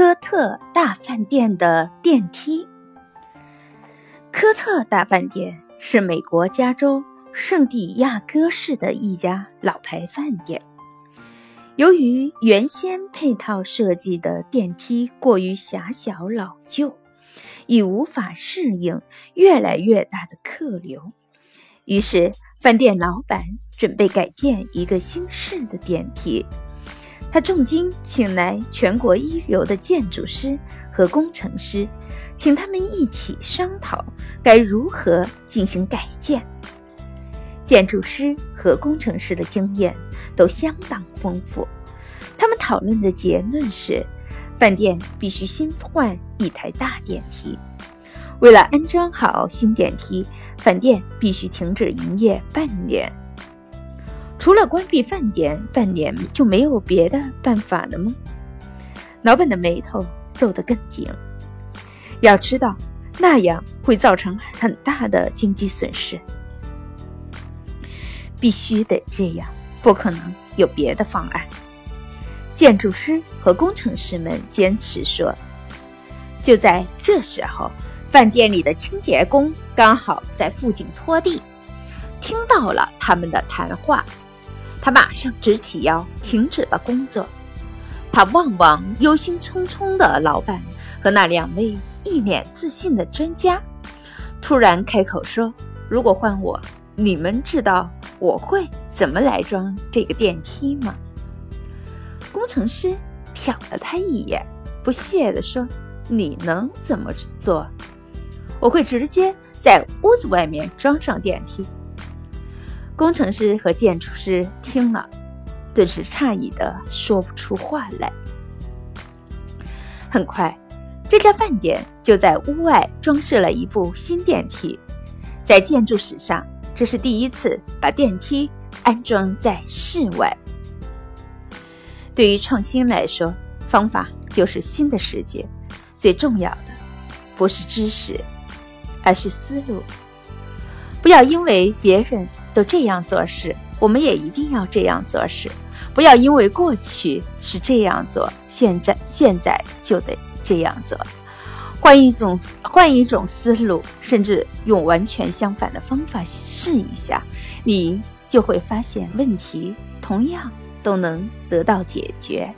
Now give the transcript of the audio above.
科特大饭店的电梯。科特大饭店是美国加州圣地亚哥市的一家老牌饭店。由于原先配套设计的电梯过于狭小老旧，已无法适应越来越大的客流，于是饭店老板准备改建一个新式的电梯。他重金请来全国一流的建筑师和工程师，请他们一起商讨该如何进行改建。建筑师和工程师的经验都相当丰富，他们讨论的结论是：饭店必须新换一台大电梯。为了安装好新电梯，饭店必须停止营业半年。除了关闭饭店，半年就没有别的办法了吗？老板的眉头皱得更紧。要知道，那样会造成很大的经济损失。必须得这样，不可能有别的方案。建筑师和工程师们坚持说。就在这时候，饭店里的清洁工刚好在附近拖地，听到了他们的谈话。他马上直起腰，停止了工作。他望望忧心忡忡的老板和那两位一脸自信的专家，突然开口说：“如果换我，你们知道我会怎么来装这个电梯吗？”工程师瞟了他一眼，不屑地说：“你能怎么做？我会直接在屋子外面装上电梯。”工程师和建筑师听了，顿时诧异的说不出话来。很快，这家饭店就在屋外装饰了一部新电梯，在建筑史上，这是第一次把电梯安装在室外。对于创新来说，方法就是新的世界。最重要的不是知识，而是思路。不要因为别人。都这样做事，我们也一定要这样做事。不要因为过去是这样做，现在现在就得这样做。换一种换一种思路，甚至用完全相反的方法试一下，你就会发现问题同样都能得到解决。